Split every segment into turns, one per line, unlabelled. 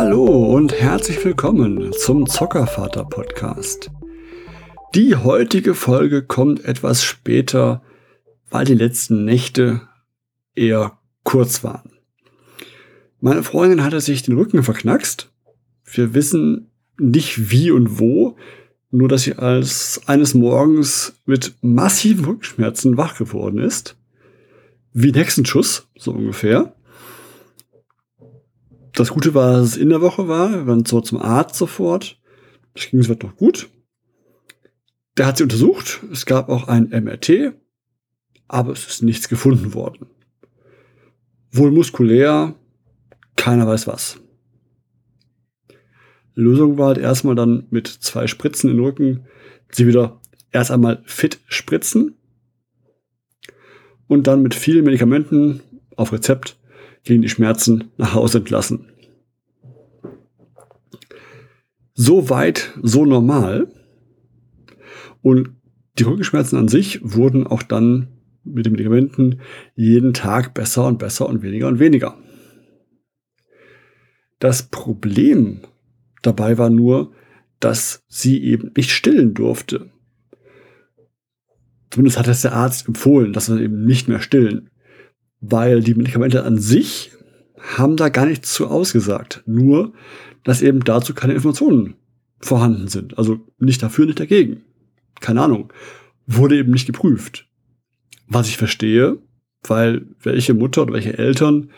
Hallo und herzlich willkommen zum Zockervater Podcast. Die heutige Folge kommt etwas später, weil die letzten Nächte eher kurz waren. Meine Freundin hatte sich den Rücken verknackst. Wir wissen nicht wie und wo, nur dass sie als eines Morgens mit massiven Rückenschmerzen wach geworden ist. Wie Hexenschuss, so ungefähr. Das Gute war, dass es in der Woche war. Wir waren so zum Arzt sofort. Das ging soweit noch gut. Der hat sie untersucht. Es gab auch ein MRT, aber es ist nichts gefunden worden. Wohl muskulär, keiner weiß was. Lösung war halt erstmal dann mit zwei Spritzen in den Rücken sie wieder erst einmal fit spritzen und dann mit vielen Medikamenten auf Rezept gegen die Schmerzen nach Hause entlassen. So weit, so normal. Und die Rückenschmerzen an sich wurden auch dann mit den Medikamenten jeden Tag besser und besser und weniger und weniger. Das Problem dabei war nur, dass sie eben nicht stillen durfte. Zumindest hat es der Arzt empfohlen, dass wir eben nicht mehr stillen. Weil die Medikamente an sich haben da gar nichts zu ausgesagt. Nur, dass eben dazu keine Informationen vorhanden sind. Also nicht dafür, nicht dagegen. Keine Ahnung. Wurde eben nicht geprüft. Was ich verstehe, weil welche Mutter oder welche Eltern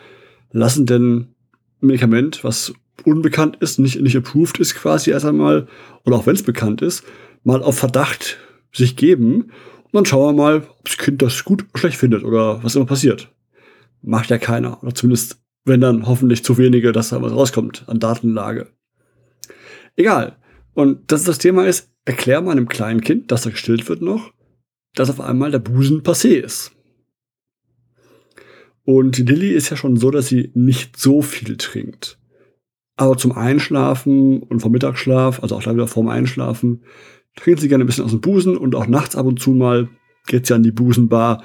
lassen denn Medikament, was unbekannt ist, nicht, nicht approved ist quasi erst einmal, oder auch wenn es bekannt ist, mal auf Verdacht sich geben und dann schauen wir mal, ob das Kind das gut oder schlecht findet oder was immer passiert. Macht ja keiner. Oder zumindest, wenn dann hoffentlich zu wenige, dass da was rauskommt an Datenlage. Egal. Und das, das Thema ist, erklär mal einem kleinen Kind, dass er gestillt wird noch, dass auf einmal der Busen passé ist. Und Lilly ist ja schon so, dass sie nicht so viel trinkt. Aber zum Einschlafen und vom Mittagsschlaf, also auch da wieder vorm Einschlafen, trinkt sie gerne ein bisschen aus dem Busen und auch nachts ab und zu mal geht sie an die Busenbar.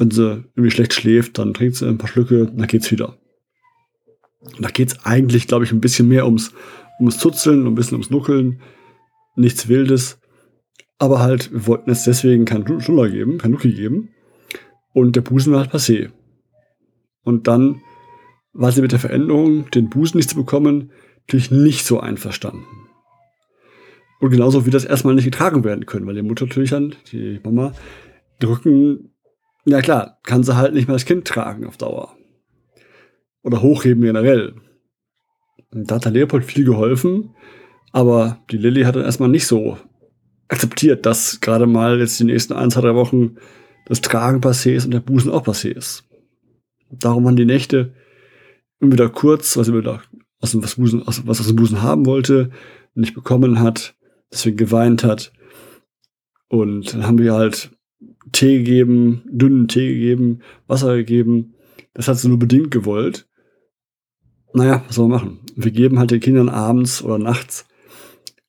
Wenn sie irgendwie schlecht schläft, dann trinkt sie ein paar Schlücke, dann geht's wieder. Und da geht's eigentlich, glaube ich, ein bisschen mehr ums, ums Zuzeln, ein bisschen ums Nuckeln. Nichts Wildes. Aber halt, wir wollten jetzt deswegen keinen Schnuller geben, keinen Nucki geben. Und der Busen war halt passé. Und dann war sie mit der Veränderung, den Busen nicht zu bekommen, natürlich nicht so einverstanden. Und genauso wie das erstmal nicht getragen werden können, weil die Mutter natürlich dann, die Mama, drücken, ja klar, kann sie halt nicht mehr das Kind tragen auf Dauer. Oder hochheben generell. Und da hat der Leopold viel geholfen, aber die Lilly hat dann erstmal nicht so akzeptiert, dass gerade mal jetzt die nächsten ein, zwei, drei Wochen das Tragen passé ist und der Busen auch passé ist. Darum waren die Nächte immer wieder kurz, was sie wieder aus dem, was, Busen, aus, was aus dem Busen haben wollte, nicht bekommen hat deswegen geweint hat. Und dann haben wir halt Tee gegeben, dünnen Tee gegeben, Wasser gegeben. Das hat sie nur bedingt gewollt. Naja, was soll man machen? Wir geben halt den Kindern abends oder nachts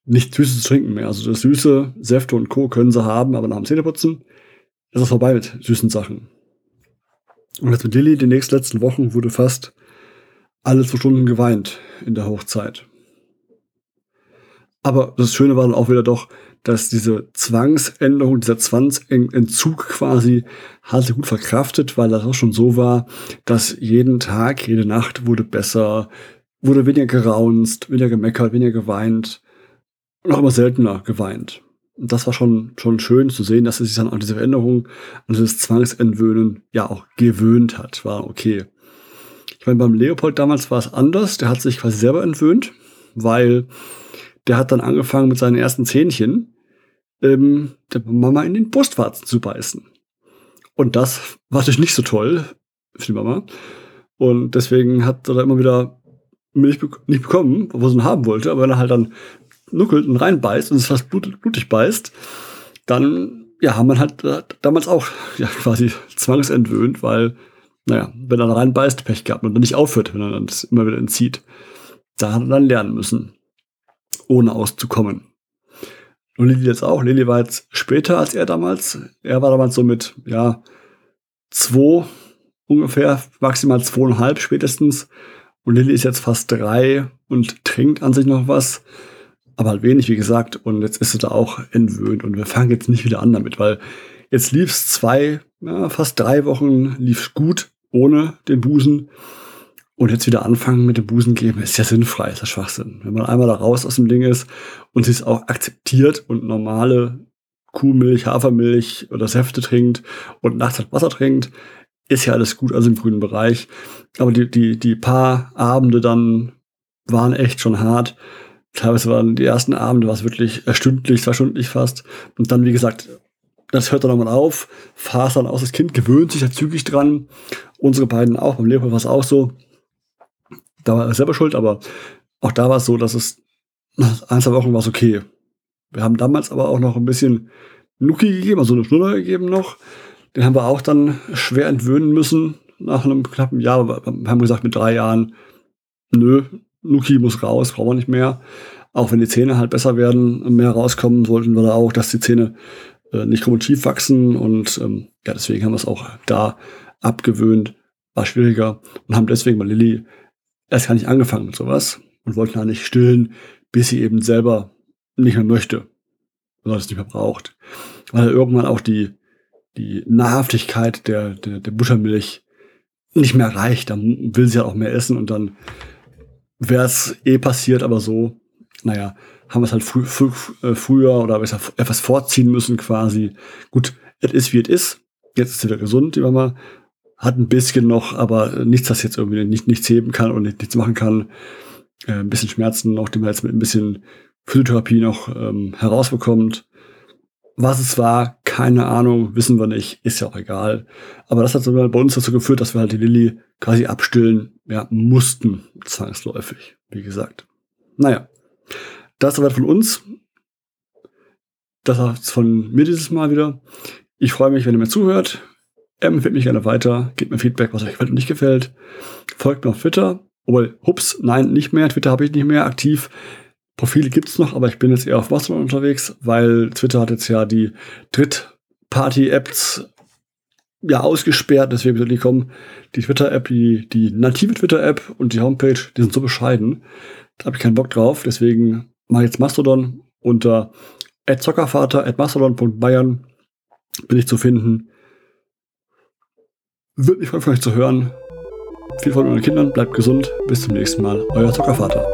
nicht Süßes zu trinken mehr. Also das Süße, Säfte und Co. können sie haben, aber nach dem Zähneputzen ist es vorbei mit süßen Sachen. Und jetzt mit Lilly, die nächsten letzten Wochen, wurde fast alle zwei Stunden geweint in der Hochzeit. Aber das Schöne war dann auch wieder doch, dass diese Zwangsänderung, dieser Zwangsentzug quasi hat sie gut verkraftet, weil das auch schon so war, dass jeden Tag, jede Nacht wurde besser, wurde weniger geraunzt, weniger gemeckert, weniger geweint und auch immer seltener geweint. Und das war schon, schon schön zu sehen, dass sie sich dann an diese Veränderung, an dieses Zwangsentwöhnen ja auch gewöhnt hat. War okay. Ich meine, beim Leopold damals war es anders. Der hat sich quasi selber entwöhnt, weil der hat dann angefangen mit seinen ersten Zähnchen ähm, der Mama in den Brustwarzen zu beißen. Und das war natürlich nicht so toll für die Mama. Und deswegen hat er da immer wieder Milch be nicht bekommen, obwohl er ihn haben wollte. Aber wenn er halt dann nuckelt und reinbeißt und es fast blut blutig beißt, dann ja, haben wir halt äh, damals auch ja, quasi zwangsentwöhnt, weil, naja, wenn er da reinbeißt, Pech gehabt und dann nicht aufhört, wenn er dann das immer wieder entzieht. Da hat er dann lernen müssen ohne auszukommen. Und Lilly jetzt auch. Lilly war jetzt später als er damals. Er war damals so mit, ja, zwei ungefähr, maximal zweieinhalb spätestens, Und Lilly ist jetzt fast drei und trinkt an sich noch was, aber halt wenig, wie gesagt. Und jetzt ist sie da auch entwöhnt. Und wir fangen jetzt nicht wieder an damit, weil jetzt lief es zwei, ja, fast drei Wochen, lief gut ohne den Busen. Und jetzt wieder anfangen mit dem Busen geben, ist ja sinnfrei, ist ja Schwachsinn. Wenn man einmal da raus aus dem Ding ist und es auch akzeptiert und normale Kuhmilch, Hafermilch oder Säfte trinkt und nachts halt Wasser trinkt, ist ja alles gut, also im grünen Bereich. Aber die, die, die paar Abende dann waren echt schon hart. Teilweise waren die ersten Abende was wirklich stündlich, zweistündlich fast. Und dann, wie gesagt, das hört dann nochmal auf, fahrt dann aus. Das Kind gewöhnt sich da zügig dran. Unsere beiden auch, beim Leopold war es auch so. Da war er selber schuld, aber auch da war es so, dass es nach ein, zwei Wochen war es okay. Wir haben damals aber auch noch ein bisschen Nuki gegeben, also eine Schnuller gegeben noch. Den haben wir auch dann schwer entwöhnen müssen nach einem knappen Jahr. Wir haben gesagt, mit drei Jahren, nö, Nuki muss raus, brauchen wir nicht mehr. Auch wenn die Zähne halt besser werden, und mehr rauskommen, sollten wir da auch, dass die Zähne äh, nicht kumulitiv wachsen. Und ähm, ja, deswegen haben wir es auch da abgewöhnt. War schwieriger und haben deswegen bei Lilly erst gar nicht angefangen mit sowas und wollten da nicht stillen, bis sie eben selber nicht mehr möchte oder es nicht mehr braucht. Weil irgendwann auch die, die Nahrhaftigkeit der, der, der Buttermilch nicht mehr reicht. Dann will sie ja auch mehr essen und dann wäre es eh passiert, aber so, naja, haben wir es halt frü frü äh, früher oder besser etwas vorziehen müssen quasi. Gut, es ist wie es ist. Jetzt ist sie wieder gesund, die Mama. Hat ein bisschen noch, aber nichts, das jetzt irgendwie nicht, nichts heben kann und nichts machen kann. Äh, ein bisschen Schmerzen noch, die man jetzt mit ein bisschen Physiotherapie noch ähm, herausbekommt. Was es war, keine Ahnung, wissen wir nicht, ist ja auch egal. Aber das hat sogar bei uns dazu geführt, dass wir halt die Lilly quasi abstillen, ja, mussten, zwangsläufig, wie gesagt. Naja, das soweit von uns. Das war's von mir dieses Mal wieder. Ich freue mich, wenn ihr mir zuhört. Empfehlt mich gerne weiter, gebt mir Feedback, was euch gefällt und nicht gefällt. Folgt mir auf Twitter. Obwohl, hups, nein, nicht mehr. Twitter habe ich nicht mehr aktiv. Profile gibt's noch, aber ich bin jetzt eher auf Mastodon unterwegs, weil Twitter hat jetzt ja die Drittparty-Apps ja ausgesperrt, deswegen soll die kommen. Die Twitter-App, die, die native Twitter-App und die Homepage, die sind so bescheiden. Da habe ich keinen Bock drauf, deswegen mache ich jetzt Mastodon unter @zockervater @mastodon.bayern bin ich zu finden. Würde mich freuen, von euch zu hören. Viel von euren Kindern, bleibt gesund. Bis zum nächsten Mal. Euer Zockervater.